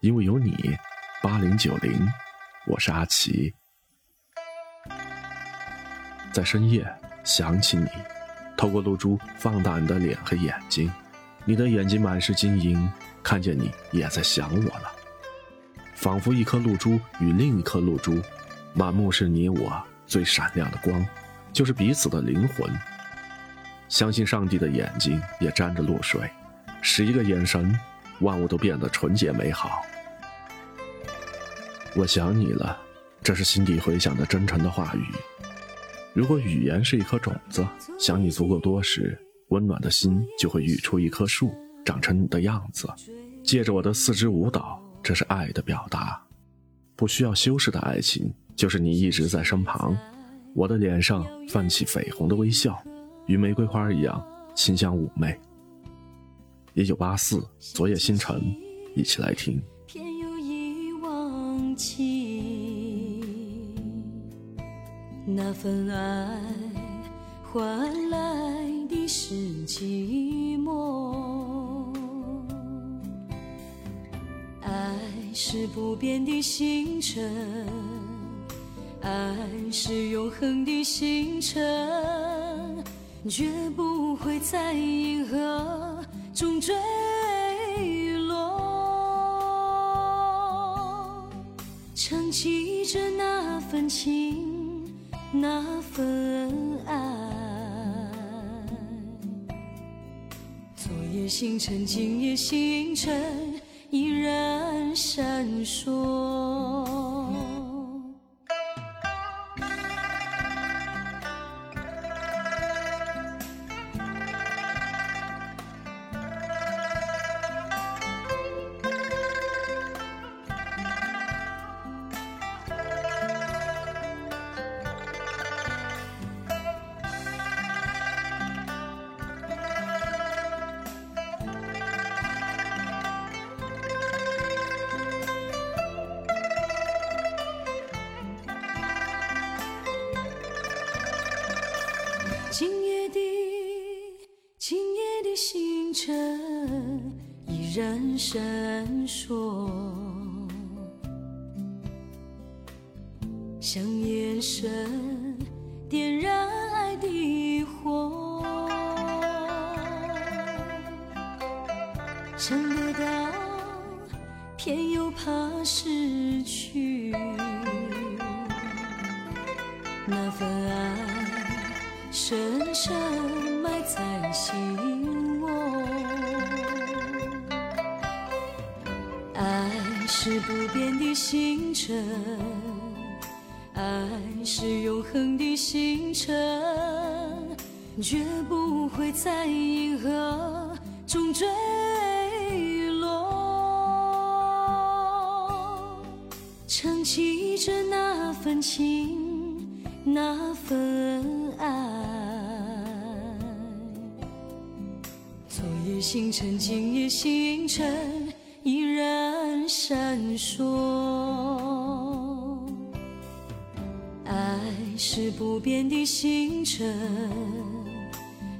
因为有你，八零九零，我是阿奇。在深夜想起你，透过露珠放大你的脸和眼睛，你的眼睛满是晶莹，看见你也在想我了，仿佛一颗露珠与另一颗露珠，满目是你我最闪亮的光，就是彼此的灵魂。相信上帝的眼睛也沾着露水，使一个眼神，万物都变得纯洁美好。我想你了，这是心底回响的真诚的话语。如果语言是一颗种子，想你足够多时，温暖的心就会育出一棵树，长成你的样子。借着我的四肢舞蹈，这是爱的表达。不需要修饰的爱情，就是你一直在身旁。我的脸上泛起绯红的微笑。与玫瑰花一样清香妩媚。一九八四，昨夜星辰，一起来听。偏有一忘情，那份爱换来的是寂寞。爱是不变的星辰，爱是永恒的星辰。绝不会在银河中坠落，承起着那份情，那份爱。昨夜星辰，今夜星辰，依然闪烁。星辰依然闪烁，像眼神点燃爱的火，想得到，偏又怕失去那份爱。深深埋在心是不变的星辰，爱是永恒的星辰，绝不会在银河中坠落，撑起着那份情，那份爱。昨夜星辰，今夜星辰闪烁。爱是不变的星辰，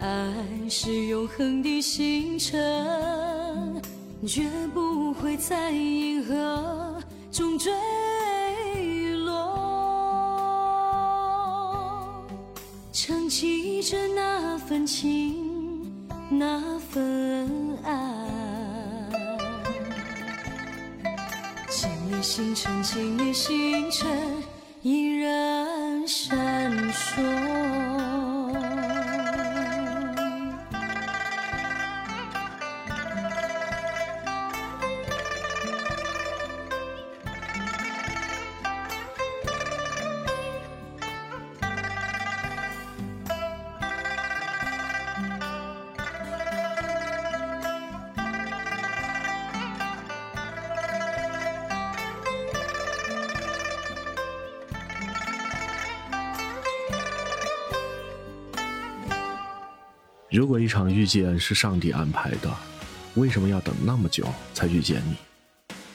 爱是永恒的星辰，绝不会在银河中坠落。撑起着那份情。那星辰，今夜星辰依然闪烁。如果一场遇见是上帝安排的，为什么要等那么久才遇见你？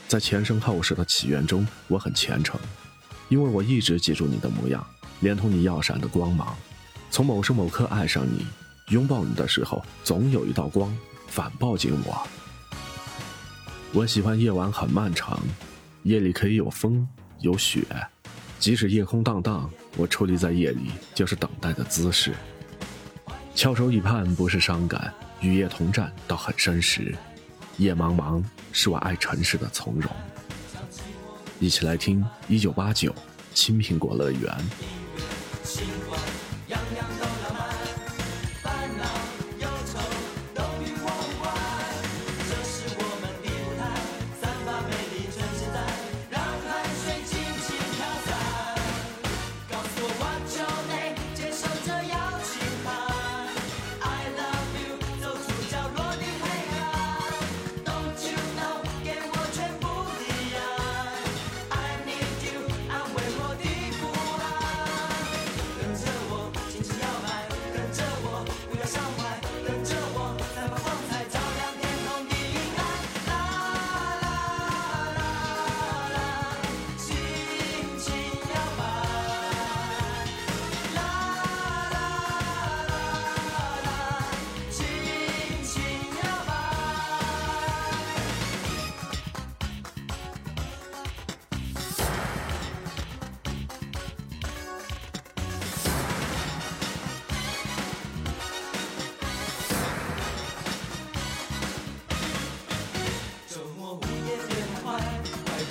在前生后世的祈愿中，我很虔诚，因为我一直记住你的模样，连同你耀闪的光芒。从某时某刻爱上你，拥抱你的时候，总有一道光反抱紧我。我喜欢夜晚很漫长，夜里可以有风有雪，即使夜空荡荡，我矗立在夜里就是等待的姿势。翘首以盼不是伤感，与夜同战倒很真实。夜茫茫是我爱城市的从容。一起来听一九八九青苹果乐园。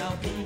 yourself in